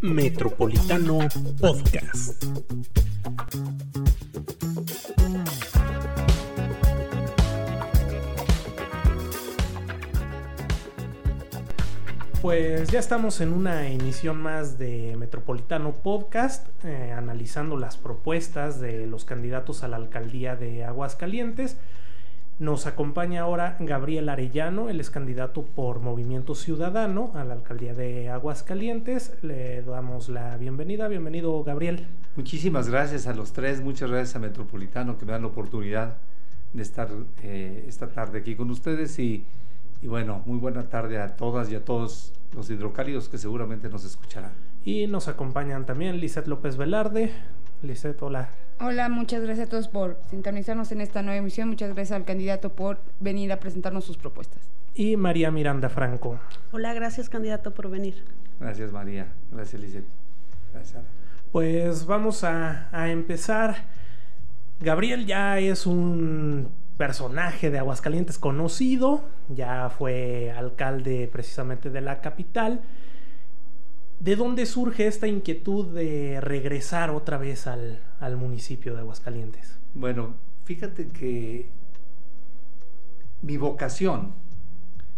Metropolitano Podcast. Pues ya estamos en una emisión más de Metropolitano Podcast, eh, analizando las propuestas de los candidatos a la alcaldía de Aguascalientes. Nos acompaña ahora Gabriel Arellano, él es candidato por Movimiento Ciudadano a la alcaldía de Aguascalientes. Le damos la bienvenida. Bienvenido, Gabriel. Muchísimas gracias a los tres, muchas gracias a Metropolitano que me dan la oportunidad de estar eh, esta tarde aquí con ustedes y, y bueno, muy buena tarde a todas y a todos los hidrocálidos que seguramente nos escucharán. Y nos acompañan también Lizeth López Velarde. Lizeth, hola. Hola, muchas gracias a todos por sintonizarnos en esta nueva emisión. Muchas gracias al candidato por venir a presentarnos sus propuestas. Y María Miranda Franco. Hola, gracias candidato por venir. Gracias María, gracias Lizeth. Gracias. Pues vamos a, a empezar. Gabriel ya es un personaje de Aguascalientes conocido, ya fue alcalde precisamente de la capital. ¿De dónde surge esta inquietud de regresar otra vez al, al municipio de Aguascalientes? Bueno, fíjate que mi vocación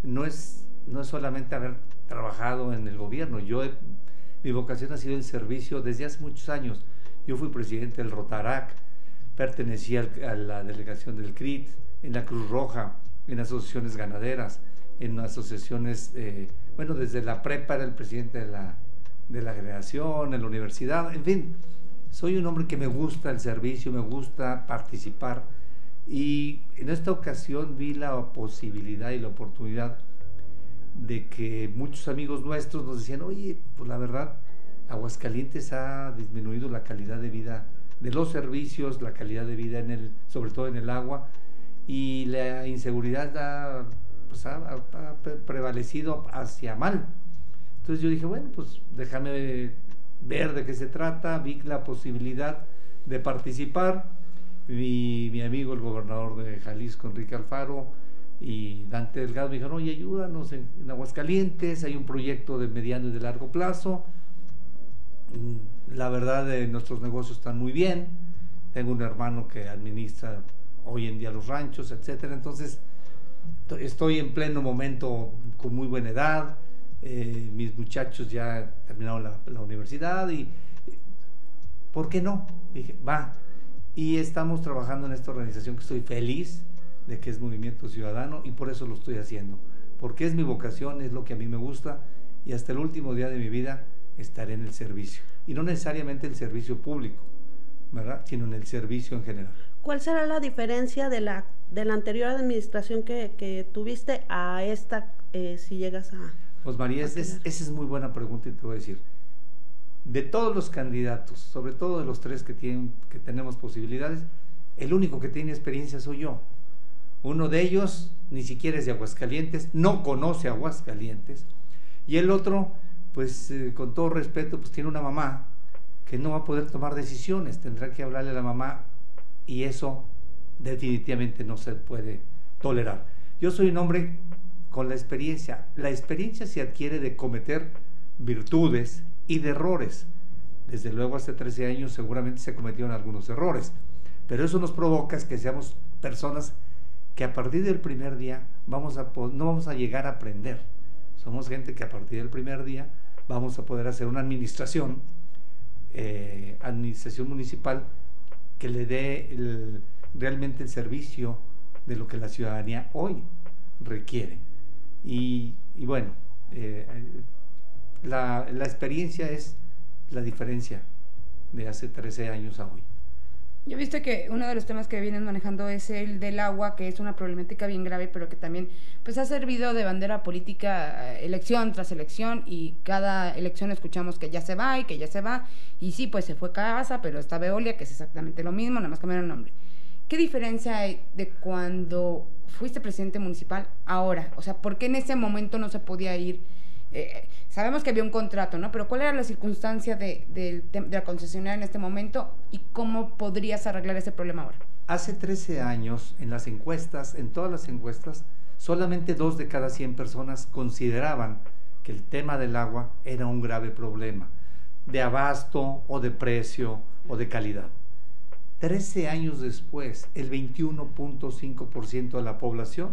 no es, no es solamente haber trabajado en el gobierno, yo he- mi vocación ha sido el servicio desde hace muchos años. Yo fui presidente del Rotarac, pertenecía a la delegación del CRIT, en la Cruz Roja, en asociaciones ganaderas, en asociaciones, eh, bueno, desde la prepa era el presidente de la, de la generación, en la universidad, en fin, soy un hombre que me gusta el servicio, me gusta participar y en esta ocasión vi la posibilidad y la oportunidad de que muchos amigos nuestros nos decían, oye, pues la verdad, Aguascalientes ha disminuido la calidad de vida de los servicios, la calidad de vida en el, sobre todo en el agua, y la inseguridad ha, pues, ha- ha- ha pre- prevalecido hacia mal. Entonces yo dije, bueno, pues déjame ver de qué se trata, vi la posibilidad de participar. Mi, mi amigo, el gobernador de Jalisco, Enrique Alfaro, y Dante Delgado me dijeron, oye, ayúdanos en, en Aguascalientes, hay un proyecto de mediano y de largo plazo. La verdad, eh, nuestros negocios están muy bien. Tengo un hermano que administra hoy en día los ranchos, etcétera. Entonces, to- estoy en pleno momento con muy buena edad. Eh, mis muchachos ya terminaron la, la universidad y, ¿por qué no? Dije, va. Y estamos trabajando en esta organización que estoy feliz de que es Movimiento Ciudadano y por eso lo estoy haciendo. Porque es mi vocación, es lo que a mí me gusta y hasta el último día de mi vida estaré en el servicio. Y no necesariamente el servicio público, ¿verdad? Sino en el servicio en general. ¿Cuál será la diferencia de la, de la anterior administración que, tuviste a esta eh, si llegas a... Pues María, esa es, muy buena pregunta y te voy a decir. De todos los candidatos, sobre todo de los tres que, tienen, que tenemos posibilidades, el único que tiene experiencia soy yo. Uno de ellos ni siquiera es de Aguascalientes, no conoce Aguascalientes. Y el otro, pues eh, con todo respeto, pues tiene una mamá que no va a poder tomar decisiones, tendrá que hablarle a la mamá y eso definitivamente no se puede tolerar. Yo soy un hombre con la experiencia. La experiencia se adquiere de cometer virtudes y de errores. Desde luego hace 13 años seguramente se cometieron algunos errores, pero eso nos provoca que seamos personas que a partir del primer día vamos a no vamos a llegar a aprender. Somos gente que a partir del primer día vamos a poder hacer una administración, eh, administración municipal que le dé realmente el servicio de lo que la ciudadanía hoy requiere. Y, bueno, eh, la, la experiencia es la diferencia de hace 13 años a hoy. Yo he visto que uno de los temas que vienen manejando es el del agua, que es una problemática bien grave, pero que también pues ha servido de bandera política eh, elección tras elección y cada elección escuchamos que ya se va y que ya se va y sí, pues se fue Casa, pero está Veolia, que es exactamente lo mismo, nada más cambiaron el nombre. ¿Qué diferencia hay de cuando fuiste presidente municipal ahora? O sea, ¿por qué en ese momento no se podía ir? Eh, sabemos que había un contrato, ¿no? Pero ¿cuál era la circunstancia de, la concesionaria en este momento y cómo podrías arreglar ese problema ahora? Hace 13 años, en las encuestas, en todas las encuestas, solamente dos de cada 100 personas consideraban que el tema del agua era un grave problema, de abasto o de precio o de calidad. Trece años después, el 21.5% de la población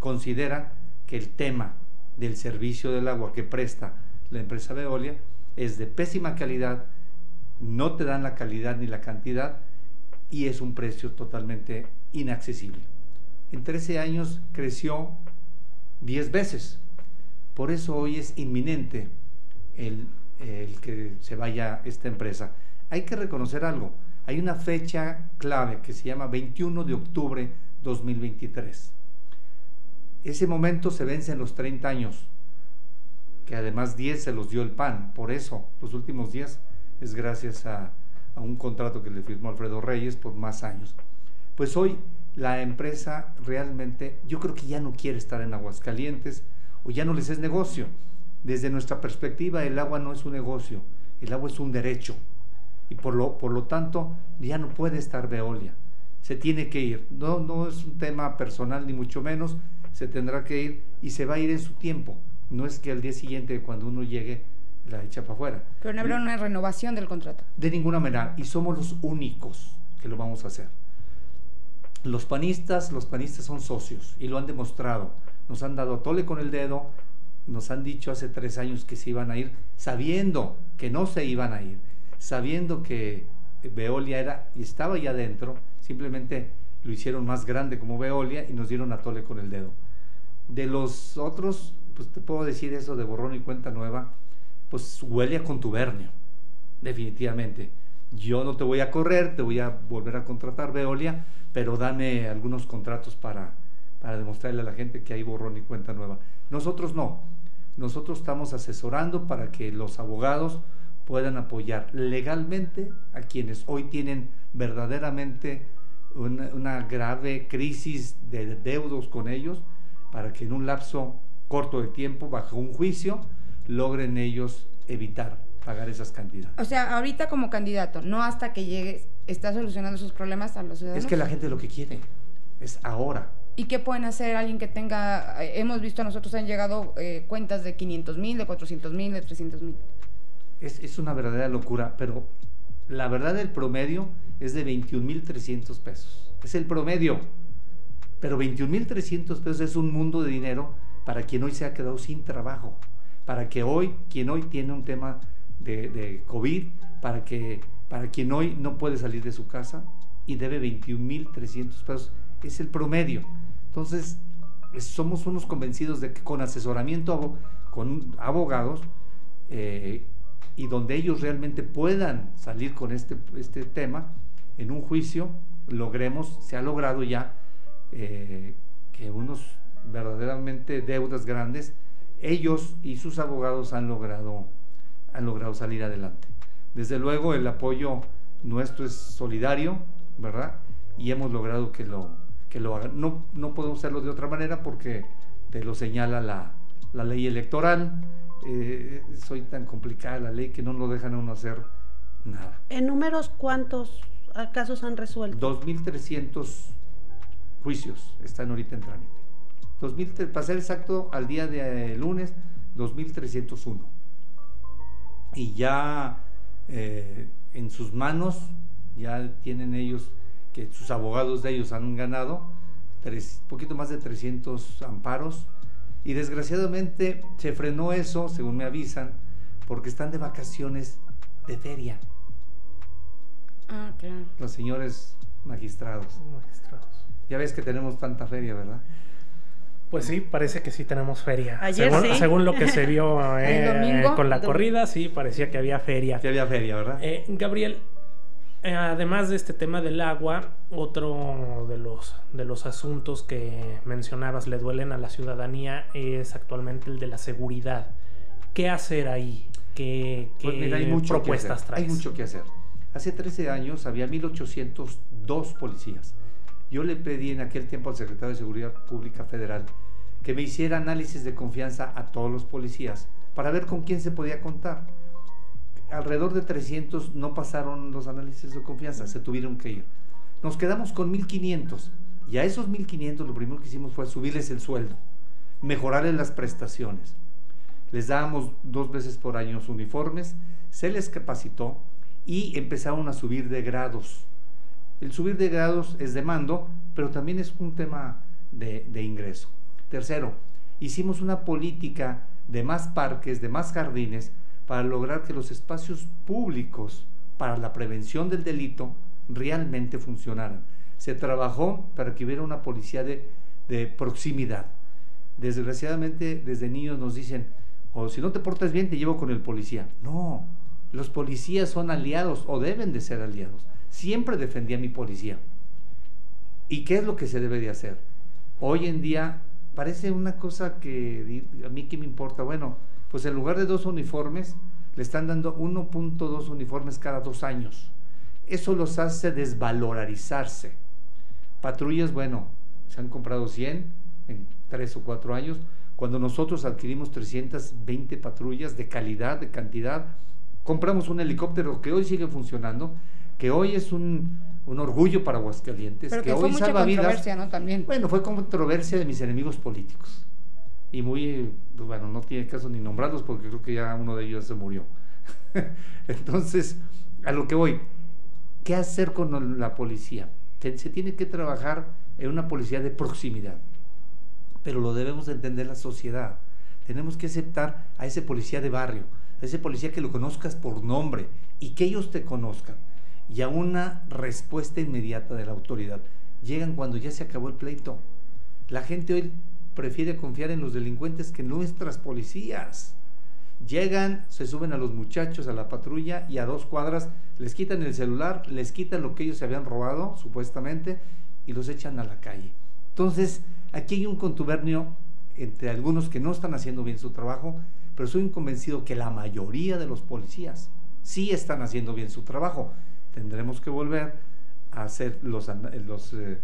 considera que el tema del servicio del agua que presta la empresa Veolia es de pésima calidad, no te dan la calidad ni la cantidad y es un precio totalmente inaccesible. En 13 años creció 10 veces. Por eso hoy es inminente el, el que se vaya esta empresa. Hay que reconocer algo. Hay una fecha clave que se llama 21 de octubre 2023. Ese momento se vence en los 30 años, que además 10 se los dio el PAN. Por eso, los últimos 10 es gracias a, a un contrato que le firmó Alfredo Reyes por más años. Pues hoy la empresa realmente, yo creo que ya no quiere estar en Aguascalientes o ya no les es negocio. Desde nuestra perspectiva, el agua no es un negocio, el agua es un derecho. Y por lo, por lo tanto, ya no puede estar Veolia. Se tiene que ir. No, no es un tema personal, ni mucho menos. Se tendrá que ir y se va a ir en su tiempo. No es que al día siguiente, cuando uno llegue, la echa para afuera. Pero no habrá una renovación del contrato. De ninguna manera. Y somos los únicos que lo vamos a hacer. Los panistas, los panistas son socios y lo han demostrado. Nos han dado tole con el dedo, nos han dicho hace tres años que se iban a ir, sabiendo que no se iban a ir, sabiendo que Veolia era y estaba ya dentro, simplemente lo hicieron más grande como Veolia y nos dieron a tole con el dedo. De los otros, pues te puedo decir eso de borrón y cuenta nueva, pues huele a contubernio, definitivamente. Yo no te voy a correr, te voy a volver a contratar Veolia, pero dame algunos contratos para, para demostrarle a la gente que hay borrón y cuenta nueva. Nosotros no. Nosotros estamos asesorando para que los abogados puedan apoyar legalmente a quienes hoy tienen verdaderamente una, una, grave crisis de deudos con ellos, para que en un lapso corto de tiempo, bajo un juicio, logren ellos evitar pagar esas cantidades. O sea, ahorita como candidato, no hasta que llegues, está solucionando sus problemas a los ciudadanos. Es que la gente lo que quiere es ahora. ¿Y qué pueden hacer alguien que tenga, eh, hemos visto a nosotros han llegado eh, cuentas de 500 mil, de 400 mil, de 300 mil? Es, es, una verdadera locura, pero la verdad el promedio es de 21 mil 300 pesos. Es el promedio. Pero 21 mil 300 pesos es un mundo de dinero para quien hoy se ha quedado sin trabajo. Para que hoy, quien hoy tiene un tema de, COVID, para, que, para quien hoy no puede salir de su casa y debe 21 mil 300 pesos. Es el promedio. Entonces, somos unos convencidos de que con asesoramiento con abogados eh, y donde ellos realmente puedan salir con este, este tema en un juicio, logremos, se ha logrado ya eh, que unos verdaderamente deudas grandes, ellos y sus abogados han logrado, han logrado salir adelante. Desde luego el apoyo nuestro es solidario, ¿verdad? Y hemos logrado que lo, que lo hagan. No, no podemos hacerlo de otra manera porque te lo señala la, la ley electoral. Eh, soy tan complicada la ley que no lo dejan a uno hacer nada. ¿En números cuántos casos han resuelto? 2.300 juicios están ahorita en trámite. 2000, para ser exacto, al día de eh, lunes, 2.301. Y ya eh, en sus manos, ya tienen ellos que sus abogados de ellos han ganado tres, poquito más de 300 amparos y desgraciadamente se frenó eso, según me avisan, porque están de vacaciones de feria. Ah, claro. Los señores magistrados. Magistrados. Ya ves que tenemos tanta feria, ¿verdad? Pues sí, parece que sí tenemos feria. Ayer según, sí. según lo que se vio eh, con la corrida, sí, parecía que había feria. Sí había feria, ¿verdad? Eh, Gabriel, eh, además de este tema del agua, otro de los, de los asuntos que mencionabas le duelen a la ciudadanía es actualmente el de la seguridad. ¿Qué hacer ahí? ¿Qué, qué Pues mira, hay mucho que propuestas hacer. traes? Hay mucho que hacer. Hace 13 años había 1802 policías. Yo le pedí en aquel tiempo al secretario de Seguridad Pública Federal que me hiciera análisis de confianza a todos los policías para ver con quién se podía contar. Alrededor de 300 no pasaron los análisis de confianza, se tuvieron que ir. Nos quedamos con 1500 y a esos 1500 lo primero que hicimos fue subirles el sueldo, mejorarles las prestaciones. les dábamos dos veces por año uniformes, se les capacitó y empezaron a subir de grados. El subir de grados es de mando, pero también es un tema de, de ingreso. Tercero, hicimos una política de más parques, de más jardines, para lograr que los espacios públicos para la prevención del delito realmente funcionaran. Se trabajó para que hubiera una policía de, de proximidad. Desgraciadamente, desde niños nos dicen, o si no te portas bien, te llevo con el policía. No, los policías son aliados o deben de ser aliados. Siempre defendí a mi policía. ¿Y qué es lo que se debe de hacer? Hoy en día parece una cosa que a mí que me importa. Bueno, pues en lugar de dos uniformes, le están dando 1.2 uniformes cada dos años. Eso los hace desvalorizarse. Patrullas, bueno, se han comprado 100 en tres o cuatro años. Cuando nosotros adquirimos 320 patrullas de calidad, de cantidad, compramos un helicóptero que hoy sigue funcionando, que hoy es un, un orgullo para Aguascalientes, Pero que, que, hoy fue mucha salva vidas. ¿no? También. Bueno, fue controversia de mis enemigos políticos. Y muy, pues, bueno, no tiene caso ni nombrarlos porque creo que ya uno de ellos se murió. Entonces, a lo que voy, ¿qué hacer con la policía? Se, tiene que trabajar en una policía de proximidad, pero lo debemos de entender la sociedad. Tenemos que aceptar a ese policía de barrio, a ese policía que lo conozcas por nombre y que ellos te conozcan. Y a una respuesta inmediata de la autoridad. Llegan cuando ya se acabó el pleito. La gente hoy prefiere confiar en los delincuentes que nuestras policías. Llegan, se suben a los muchachos a la patrulla y a dos cuadras les quitan el celular, les quitan lo que ellos se habían robado, supuestamente, y los echan a la calle. Entonces, aquí hay un contubernio entre algunos que no están haciendo bien su trabajo, pero soy convencido que la mayoría de los policías sí están haciendo bien su trabajo. Tendremos que volver a hacer los, los eh,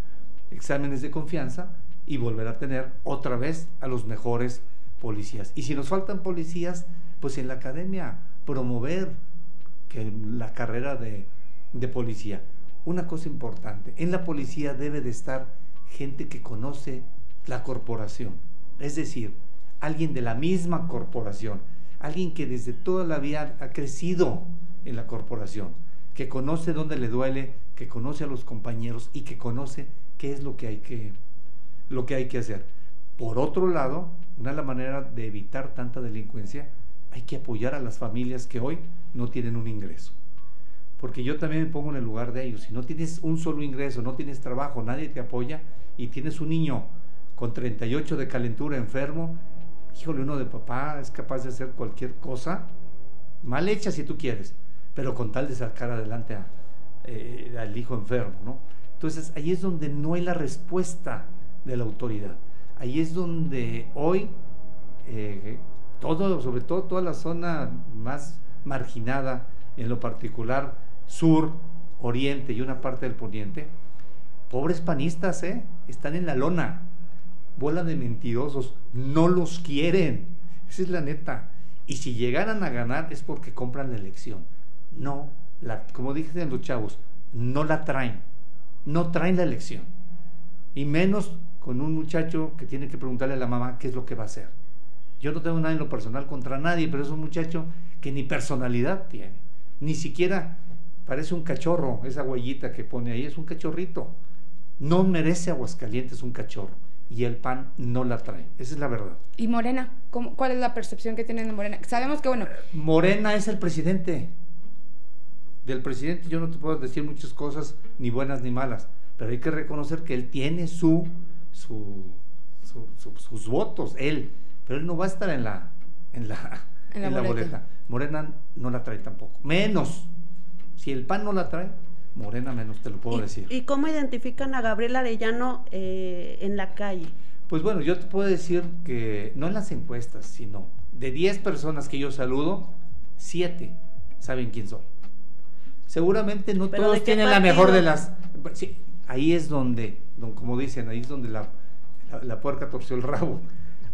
exámenes de confianza y volver a tener otra vez a los mejores policías. Y si nos faltan policías, pues en la academia promover que la carrera de, de policía. Una cosa importante, en la policía debe de estar gente que conoce la corporación, es decir, alguien de la misma corporación, alguien que desde toda la vida ha crecido en la corporación, que conoce dónde le duele, que conoce a los compañeros y que conoce qué es lo que hay que, lo que, hay que hacer. Por otro lado, una de las maneras de evitar tanta delincuencia, hay que apoyar a las familias que hoy no tienen un ingreso. Porque yo también me pongo en el lugar de ellos. Si no tienes un solo ingreso, no tienes trabajo, nadie te apoya y tienes un niño con 38 de calentura enfermo, híjole, uno de papá es capaz de hacer cualquier cosa, mal hecha si tú quieres, pero con tal de sacar adelante eh, al hijo enfermo, ¿no? Entonces ahí es donde no hay la respuesta de la autoridad. Ahí es donde hoy eh, todo, sobre todo toda la zona más marginada, en lo particular sur, oriente y una parte del poniente, pobres panistas, ¿eh? están en la lona, bola de mentirosos, no los quieren, esa es la neta. Y si llegaran a ganar es porque compran la elección. No, la, como dicen los chavos, no la traen, no traen la elección. Y menos con un muchacho que tiene que preguntarle a la mamá qué es lo que va a hacer. Yo no tengo nada en lo personal contra nadie, pero es un muchacho que ni personalidad tiene. Ni siquiera parece un cachorro, esa huellita que pone ahí, es un cachorrito. No merece Aguascalientes un cachorro. Y el PAN no la trae. Esa es la verdad. ¿Y Morena? ¿Cómo, ¿Cuál es la percepción que tienen de Morena? Sabemos que, bueno... Morena es el presidente. Del presidente yo no te puedo decir muchas cosas, ni buenas ni malas, pero hay que reconocer que él tiene su, su, su, su sus votos, él pero él no va a estar en la, en la, En la en la boleta. boleta. Morena no la trae tampoco. Menos. Si el PAN no la trae, Morena menos, te lo puedo ¿Y, decir. ¿Y cómo identifican a Gabriel Arellano eh, en la calle? Pues bueno, yo te puedo decir que no en las encuestas, sino de 10 personas que yo saludo, 7 saben quién soy. Seguramente no ¿Pero todos tienen la mejor de las... sí, ahí es donde, don- como dicen, ahí es donde la, la, puerca torció el rabo.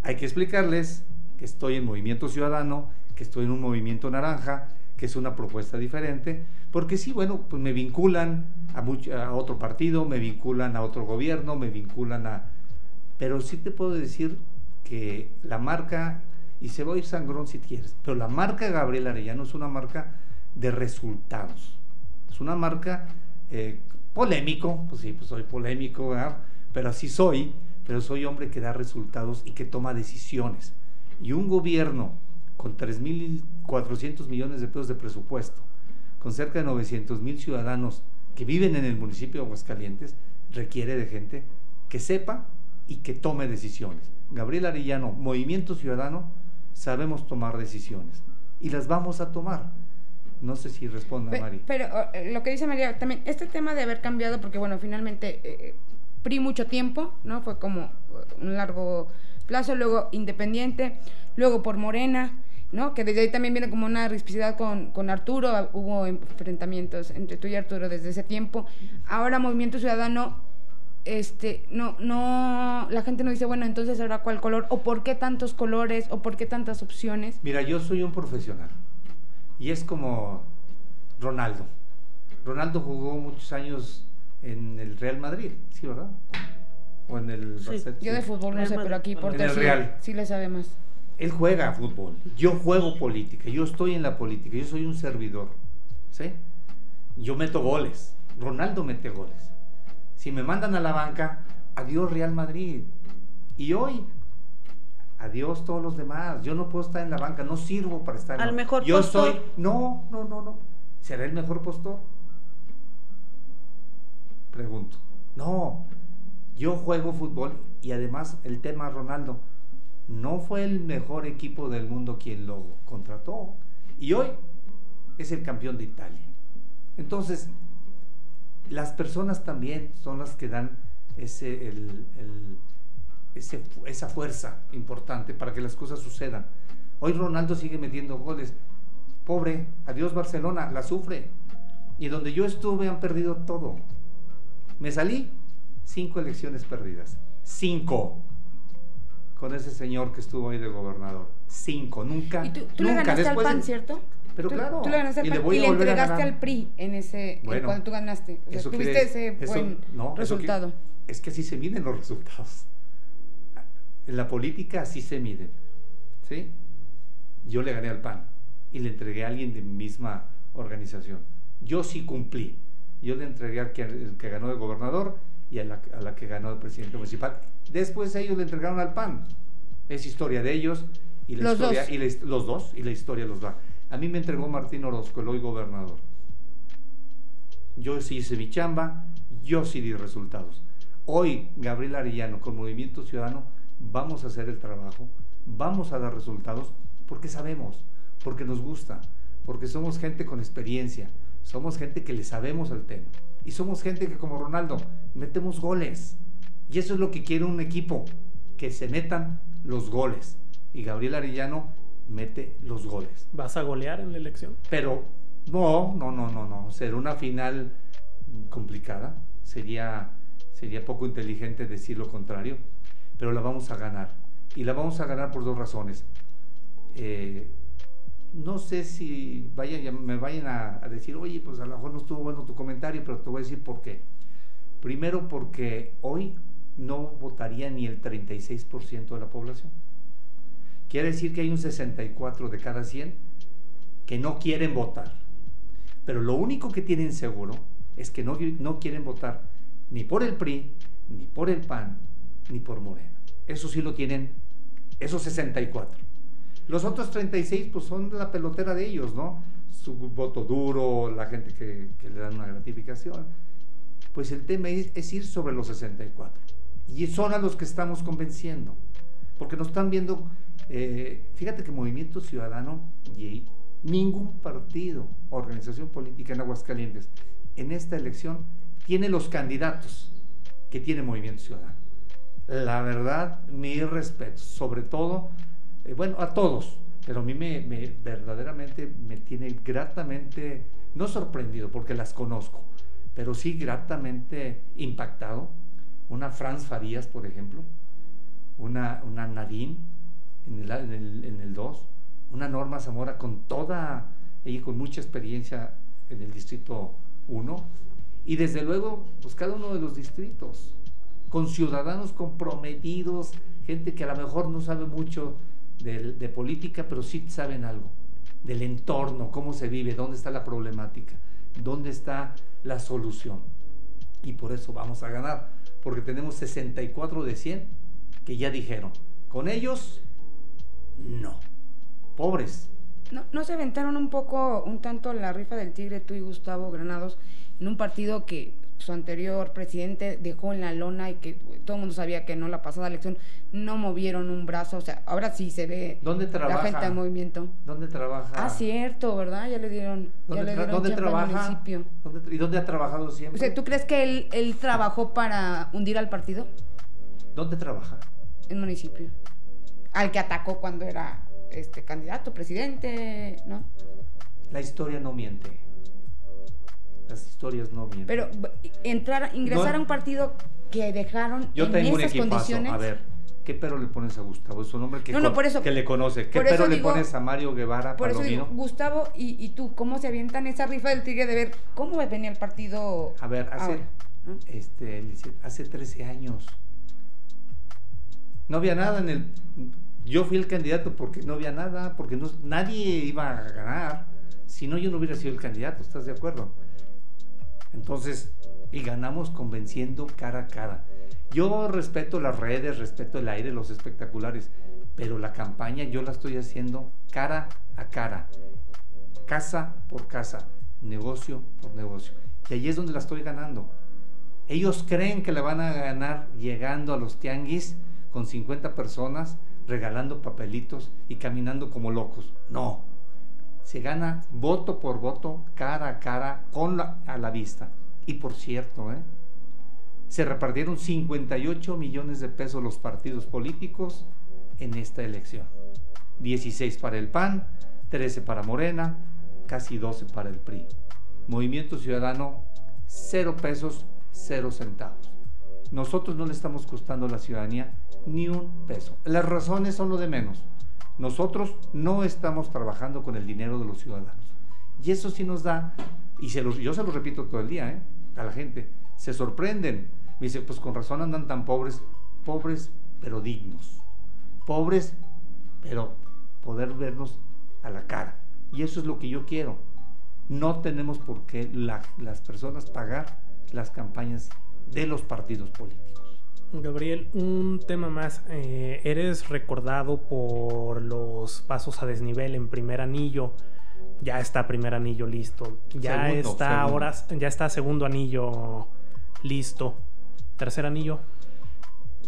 Hay que explicarles que estoy en Movimiento Ciudadano, que estoy en un movimiento naranja, que es una propuesta diferente, porque sí, bueno, pues me vinculan a, a otro partido, me vinculan a otro gobierno, me vinculan a... Pero sí te puedo decir que la marca y se va a ir sangrón si quieres. Pero la marca Gabriel Arellano es una marca de resultados. Es una marca eh, polémico, pues sí, pues soy polémico, pero así soy, pero soy hombre que da resultados y que toma decisiones. Y un gobierno con 3.400 millones de pesos de presupuesto, con cerca de 900 mil ciudadanos que viven en el municipio de Aguascalientes, requiere de gente que sepa y que tome decisiones. Gabriel Arellano, Movimiento Ciudadano, sabemos tomar decisiones y las vamos a tomar. No sé si responda Mari. Pero eh, lo que dice María, también este tema de haber cambiado, porque bueno, finalmente eh, PRI mucho tiempo, ¿no? Fue como un largo plazo, luego Independiente, luego por Morena, ¿no? Que desde ahí también viene como una rispicidad con, con Arturo, hubo enfrentamientos entre tú y Arturo desde ese tiempo. Ahora Movimiento Ciudadano este, no, no, la gente no dice, bueno, entonces ahora cuál color, o por qué tantos colores, o por qué tantas opciones. Mira, yo soy un profesional. Y es como Ronaldo. Ronaldo jugó muchos años en el Real Madrid, ¿sí, verdad? O en el Yo de fútbol no sé, pero aquí por el Real. sí le sabe más. Él juega fútbol. Yo juego política. Yo estoy en la política. Yo soy un servidor. ¿Sí? Yo meto goles. Ronaldo mete goles si me mandan a la banca, adiós Real Madrid. Y hoy, adiós todos los demás. Yo no puedo estar en la banca, no sirvo para estar. Al mejor Yo soy, no, no, no, no. ¿Será el mejor postor? Pregunto. No, yo juego fútbol y además el tema Ronaldo, no fue el mejor equipo del mundo quien lo contrató. Y hoy es el campeón de Italia. Entonces, las personas también son las que dan ese, esa fuerza importante para que las cosas sucedan. Hoy Ronaldo sigue metiendo goles. Pobre, adiós Barcelona, la sufre. Y donde yo estuve han perdido todo. Me salí, cinco elecciones perdidas. Cinco. Con ese señor que estuvo ahí de gobernador. Cinco, nunca. ¿Y tú, nunca. le ganaste al PAN, cierto? Pero claro. Tú le ganaste al y PAN y le entregaste al PRI en ese, cuando tú ganaste. O sea, tuviste ese buen resultado. es que así se miden los resultados. En la política así se miden. ¿Sí? Yo le gané al PAN y le entregué a alguien de mi misma organización. Yo sí cumplí. Yo le entregué al que, el que ganó de gobernador y a la, a la, que ganó de presidente municipal. Después ellos le entregaron al PAN. Es historia de ellos y la los historia dos. y la, los dos y la historia los va. A mí me entregó Martín Orozco, el hoy gobernador. Yo sí hice mi chamba, yo sí di resultados. Hoy, Gabriel Arellano, con Movimiento Ciudadano, vamos a hacer el trabajo, vamos a dar resultados, porque sabemos, porque nos gusta, porque somos gente con experiencia, somos gente que le sabemos al tema. Y somos gente que, como Ronaldo, metemos goles. Y eso es lo que quiere un equipo, que se metan los goles. Y Gabriel Arellano mete los goles. ¿Vas a golear en la elección? Pero no, no, no, no, no. Será una final complicada. Sería, sería poco inteligente decir lo contrario. Pero la vamos a ganar. Y la vamos a ganar por dos razones. Eh, no sé si vaya, me vayan a, a, decir, oye, pues a lo mejor no estuvo bueno tu comentario, pero te voy a decir por qué. Primero porque hoy no votaría ni el 36% de la población. Quiere decir que hay un 64 de cada 100 que no quieren votar. Pero lo único que tienen seguro es que no, no quieren votar ni por el PRI, ni por el PAN, ni por Morena. Eso sí lo tienen, esos 64. Los otros 36 pues son la pelotera de ellos, ¿no? Su voto duro, la gente que, le dan una gratificación. Pues el tema es, es ir sobre los 64. Y son a los que estamos convenciendo. Porque nos están viendo eh, fíjate que Movimiento Ciudadano y ningún partido, organización política en Aguascalientes, en esta elección tiene los candidatos que tiene Movimiento Ciudadano. La verdad, mi respeto, sobre todo, eh, bueno, a todos, pero a mí me, me, verdaderamente me tiene gratamente, no sorprendido porque las conozco, pero sí gratamente impactado. Una Franz Farías, por ejemplo, una, una Nadine, en el, 2, una Norma Zamora con toda, ella con mucha experiencia en el distrito 1, y desde luego, pues cada uno de los distritos, con ciudadanos comprometidos, gente que a lo mejor no sabe mucho de, política, pero sí saben algo del entorno, cómo se vive, dónde está la problemática, dónde está la solución. Y por eso vamos a ganar, porque tenemos 64 de 100 que ya dijeron, con ellos, no. Pobres. ¿No, ¿No se aventaron un poco, un tanto la rifa del Tigre, tú y Gustavo Granados, en un partido que su anterior presidente dejó en la lona y que todo el mundo sabía que no la pasada elección no movieron un brazo, o sea, ahora sí se ve ¿Dónde trabaja? la gente en movimiento. ¿Dónde trabaja? Ah, cierto, ¿verdad? Ya le dieron, ¿Dónde, ya le dieron dónde trabaja? municipio. ¿Dónde ¿Y dónde ha trabajado O siempre? sea, ¿tú crees que él, él trabajó para hundir al partido ¿Dónde trabaja? en municipio? Al que atacó cuando era este candidato, presidente, ¿no? La historia no miente. Las historias no mienten. Pero entrar, ingresar No- a un partido que dejaron Yo en tengo un equipazo. condiciones. A ver, ¿qué pero le pones a Gustavo? Es un hombre que, No, no, con- por eso- que le conoce. ¿Qué pero eso le digo- pones a Mario Guevara Por eso Palomino? digo, Gustavo y, y tú, ¿cómo se avientan esa rifa del tigre de ver cómo venía el partido? A ver, hace, este, hace 13 años. No había nada en el... Yo fui el candidato porque no había nada, porque no, nadie iba a ganar. Si no, yo no hubiera sido el candidato, ¿estás de acuerdo? Entonces, y ganamos convenciendo cara a cara. Yo respeto las redes, respeto el aire, los espectaculares, pero la campaña yo la estoy haciendo cara a cara, casa por casa, negocio por negocio. Y ahí es donde la estoy ganando. Ellos creen que la van a ganar llegando a los tianguis con 50 personas, regalando papelitos y caminando como locos. No. Se gana voto por voto, cara a cara, con la, a la vista. Y por cierto, ¿eh? se repartieron 58 millones de pesos los partidos políticos en esta elección. 16 para el PAN, 13 para Morena, casi 12 para el PRI. Movimiento Ciudadano, 0 pesos, 0 centavos. Nosotros no le estamos costando a la ciudadanía ni un peso. Las razones son lo de menos. Nosotros no estamos trabajando con el dinero de los ciudadanos. Y eso sí nos da, y se los, yo se lo repito todo el día ¿eh? a la gente, se sorprenden. Me dice, pues con razón andan tan pobres, pobres pero dignos. Pobres pero poder vernos a la cara. Y eso es lo que yo quiero. No tenemos por qué la- las personas pagar las campañas de los partidos políticos. Gabriel, un tema más. eh, eres recordado por los pasos a desnivel en primer anillo. Ya está primer anillo listo. Ya Segundo, está segundo. ahora, ya está segundo anillo listo. Tercer anillo.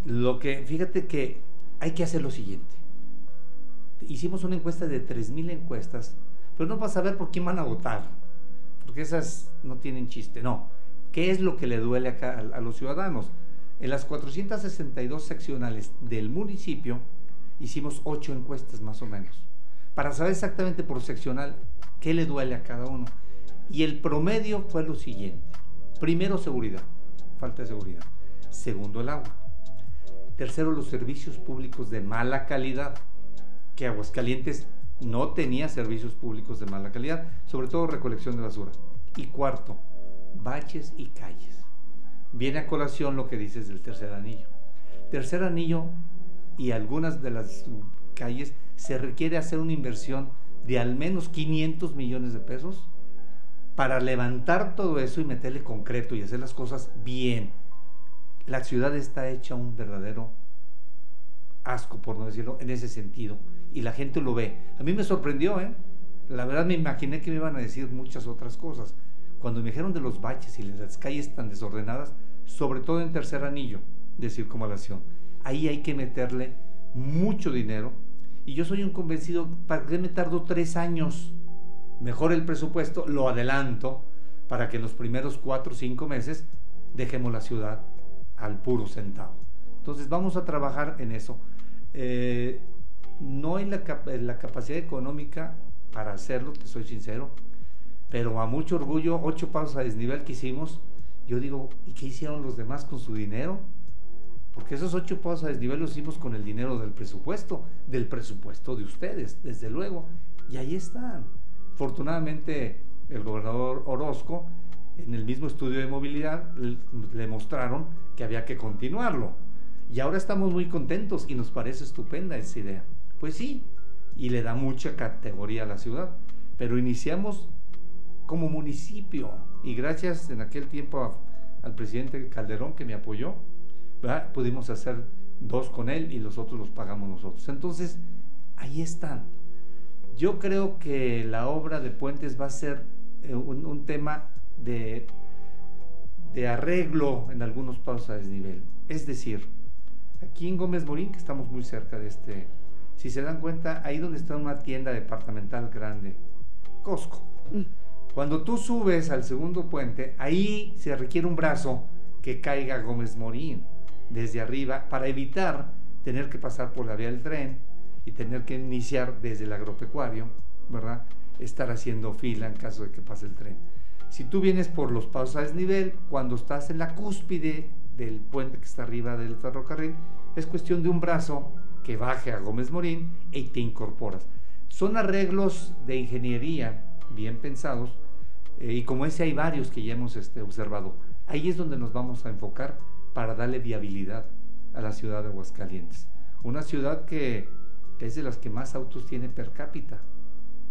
Lo que, fíjate que hay que hacer lo siguiente. Hicimos una encuesta de 3.000 encuestas, pero no vas a ver por quién van a votar, porque esas no tienen chiste, no. ¿Qué es lo que le duele acá a, a los ciudadanos? En las 462 seccionales del municipio hicimos 8 encuestas más o menos, para saber exactamente por seccional qué le duele a cada uno. Y el promedio fue lo siguiente. Primero, seguridad, falta de seguridad. Segundo, el agua. Tercero, los servicios públicos de mala calidad, que Aguascalientes no tenía servicios públicos de mala calidad, sobre todo recolección de basura. Y cuarto, baches y calles. Viene a colación lo que dices del tercer anillo. Tercer anillo y algunas de las calles se requiere hacer una inversión de al menos 500 millones de pesos para levantar todo eso y meterle concreto y hacer las cosas bien. La ciudad está hecha un verdadero asco, por no decirlo, en ese sentido. Y la gente lo ve. A mí me sorprendió, ¿eh? La verdad me imaginé que me iban a decir muchas otras cosas. Cuando me dijeron de los baches y las calles tan desordenadas, sobre todo en tercer anillo de circunvalación, ahí hay que meterle mucho dinero. Y yo soy un convencido, ¿para qué me tardo tres años? Mejor el presupuesto, lo adelanto, para que en los primeros cuatro o cinco meses dejemos la ciudad al puro centavo. Entonces vamos a trabajar en eso. Eh, no hay la, la capacidad económica para hacerlo, te soy sincero, pero a mucho orgullo, ocho pasos a desnivel que hicimos, yo digo, ¿y qué hicieron los demás con su dinero? Porque esos ocho pasos a desnivel los hicimos con el dinero del presupuesto, del presupuesto de ustedes, desde luego, y ahí están. Afortunadamente, el gobernador Orozco, en el mismo estudio de movilidad, le mostraron que había que continuarlo. Y ahora estamos muy contentos y nos parece estupenda esa idea. Pues sí, y le da mucha categoría a la ciudad. Pero iniciamos como municipio y gracias en aquel tiempo al presidente Calderón que me apoyó, pudimos hacer dos con él y los otros los pagamos nosotros. Entonces, ahí están. Yo creo que la obra de puentes va a ser eh, un, tema de, de arreglo en algunos pasos a desnivel. Es decir, aquí en Gómez Morín, que estamos muy cerca de este, si se dan cuenta, ahí donde está una tienda departamental grande, Costco. Mm. Cuando tú subes al segundo puente, ahí se requiere un brazo que caiga Gómez Morín desde arriba para evitar tener que pasar por la vía del tren y tener que iniciar desde el agropecuario, ¿verdad? Estar haciendo fila en caso de que pase el tren. Si tú vienes por los pasos a desnivel, cuando estás en la cúspide del puente que está arriba del ferrocarril, es cuestión de un brazo que baje a Gómez Morín y te incorporas. Son arreglos de ingeniería bien pensados eh, y como ese hay varios que ya hemos este, observado. Ahí es donde nos vamos a enfocar para darle viabilidad a la ciudad de Aguascalientes. Una ciudad que, es de las que más autos tiene per cápita.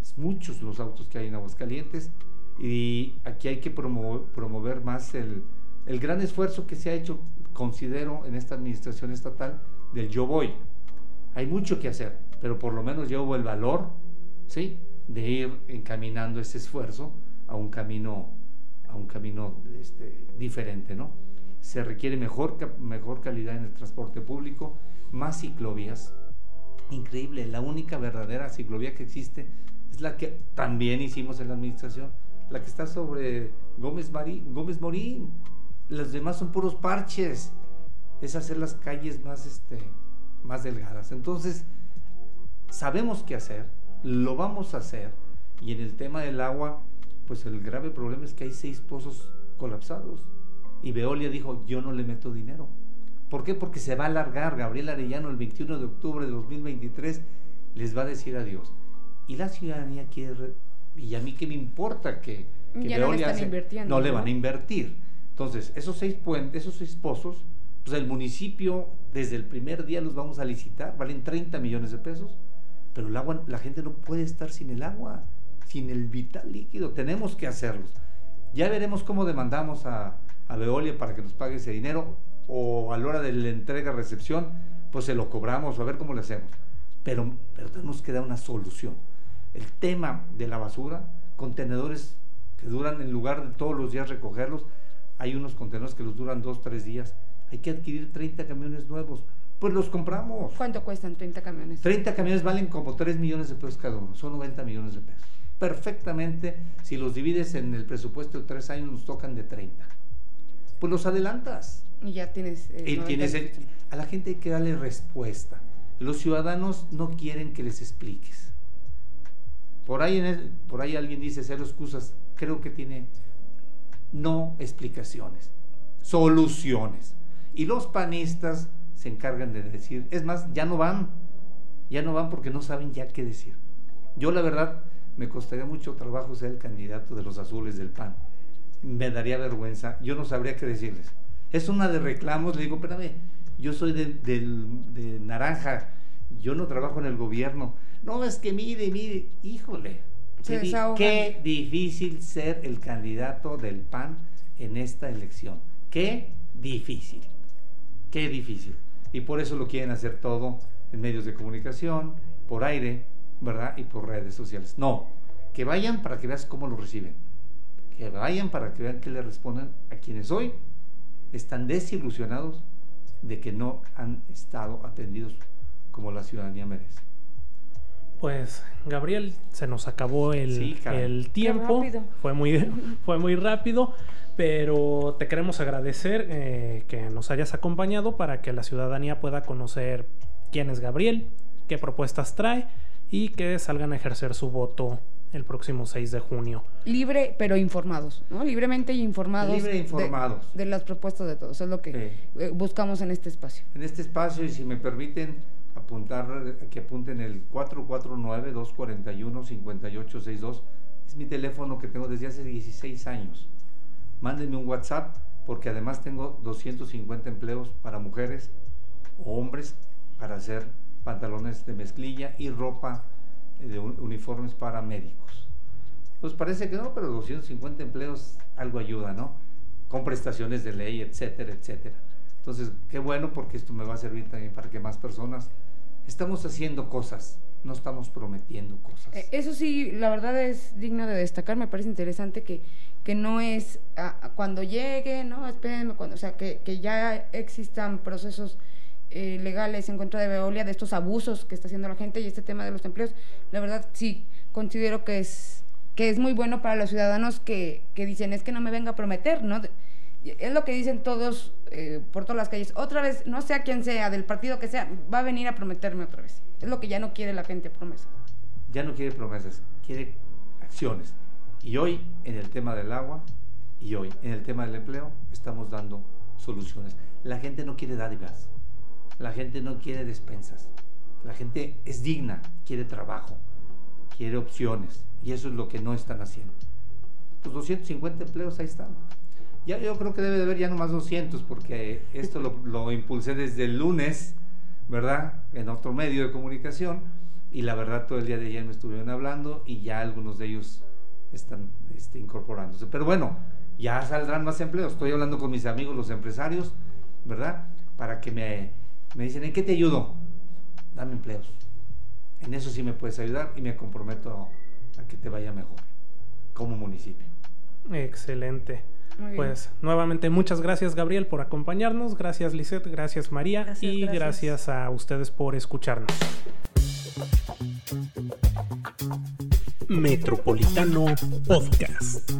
Es muchos los autos que hay en Aguascalientes y aquí hay que promover, más el, el gran esfuerzo que se ha hecho, considero, en esta administración estatal del yo voy. Hay mucho que hacer, pero por lo menos ya hubo el valor, ¿sí? De ir encaminando ese esfuerzo a un camino, a un camino este, diferente, ¿no? se requiere mejor, mejor calidad en el transporte público, más ciclovías. Increíble, la única verdadera ciclovía que existe es la que también hicimos en la administración, la que está sobre Gómez, Marí, Gómez Morín. Los demás son puros parches. Es hacer las calles más, este, más delgadas. Entonces, sabemos qué hacer, lo vamos a hacer. Y en el tema del agua, pues el grave problema es que hay seis pozos colapsados. Y Veolia dijo, yo no le meto dinero. ¿Por qué? Porque se va a alargar. Gabriel Arellano el 21 de octubre de 2023 les va a decir adiós. Y la ciudadanía quiere... Y a mí qué me importa que, Veolia... No, no, le van a invertir. Entonces, esos seis puentes, esos seis pozos, pues el municipio desde el primer día los vamos a licitar, valen 30 millones de pesos, pero el agua, la gente no puede estar sin el agua, sin el vital líquido, tenemos que hacerlos. Ya veremos cómo demandamos a, a Veolia para que nos pague ese dinero o a la hora de la entrega-recepción, pues se lo cobramos a ver cómo le hacemos. Pero, pero tenemos que dar una solución. El tema de la basura, contenedores que duran, en lugar de todos los días recogerlos, hay unos contenedores que los duran dos, tres días. Hay que adquirir 30 camiones nuevos. Pues los compramos. ¿Cuánto cuestan 30 camiones? 30 camiones valen como 3 millones de pesos cada uno, son 90 millones de pesos. Perfectamente, si los divides en el presupuesto de tres años, nos tocan de 30 pues los adelantas. Y ya tienes... Eh, y tienes a la gente hay que darle respuesta. Los ciudadanos no quieren que les expliques. Por ahí, en por ahí alguien dice cero excusas. Creo que tiene no explicaciones, soluciones. Y los panistas se encargan de decir, es más, ya no van, ya no van porque no saben ya qué decir. Yo la verdad me costaría mucho trabajo ser el candidato de los azules del PAN me daría vergüenza, yo no sabría qué decirles. Es una de reclamos, le digo, espérame, yo soy de, naranja, yo no trabajo en el gobierno. No, es que mire, mire, híjole, qué, difícil ser el candidato del PAN en esta elección. Qué difícil, qué difícil. Y por eso lo quieren hacer todo en medios de comunicación, por aire, ¿verdad? Y por redes sociales. No, que vayan para que veas cómo lo reciben que vayan para que vean que le respondan a quienes hoy están desilusionados de que no han estado atendidos como la ciudadanía merece. Pues Gabriel, se nos acabó el, el tiempo. Fue muy, fue muy rápido, pero te queremos agradecer eh, que nos hayas acompañado para que la ciudadanía pueda conocer quién es Gabriel, qué propuestas trae y que salgan a ejercer su voto el próximo 6 de junio. Libre, pero informados, ¿no? Libremente y informados. Libre informados. De, las propuestas de todos, es lo que eh, buscamos en este espacio. En este espacio, y si me permiten apuntar, que apunten el 449-241-5862, es mi teléfono que tengo desde hace 16 años. Mándenme un WhatsApp, porque además tengo 250 empleos para mujeres o hombres para hacer pantalones de mezclilla y ropa eh, de uniformes para médicos. Pues parece que no, pero 250 empleos algo ayuda, ¿no? Con prestaciones de ley, etcétera, etcétera. Entonces, qué bueno porque esto me va a servir también para que más personas estamos haciendo cosas, no estamos prometiendo cosas. Eh, eso sí, la verdad es digno de destacar, me parece interesante que, que no es cuando llegue, ¿no? Espérenme, cuando, o sea, que, que ya existan procesos eh, legales en contra de Veolia, de estos abusos que está haciendo la gente y este tema de los empleos, la verdad sí, considero que es, que es muy bueno para los ciudadanos que, que dicen, es que no me venga a prometer, ¿no? Es lo que dicen todos eh, por todas las calles. Otra vez, no sea quien sea, del partido que sea, va a venir a prometerme otra vez. Es lo que ya no quiere la gente, promesas. Ya no quiere promesas, quiere acciones. Y hoy, en el tema del agua, y hoy, en el tema del empleo, estamos dando soluciones. La gente no quiere dádivas, la gente no quiere despensas, la gente es digna, quiere trabajo, quiere opciones, y eso es lo que no están haciendo. Los 250 empleos ahí están. Ya, yo creo que debe de haber ya nomás 200 porque esto lo, impulsé desde el lunes, ¿verdad? En otro medio de comunicación y la verdad todo el día de ayer me estuvieron hablando y ya algunos de ellos están este, incorporándose. Pero bueno, ya saldrán más empleos. Estoy hablando con mis amigos los empresarios, ¿verdad? Para que me, me dicen, ¿en qué te ayudo? Dame empleos. En eso sí me puedes ayudar y me comprometo a que te vaya mejor como municipio. Excelente. Pues nuevamente muchas gracias Gabriel por acompañarnos, gracias Lisette, gracias María. Y gracias a ustedes por escucharnos. Metropolitano Podcast.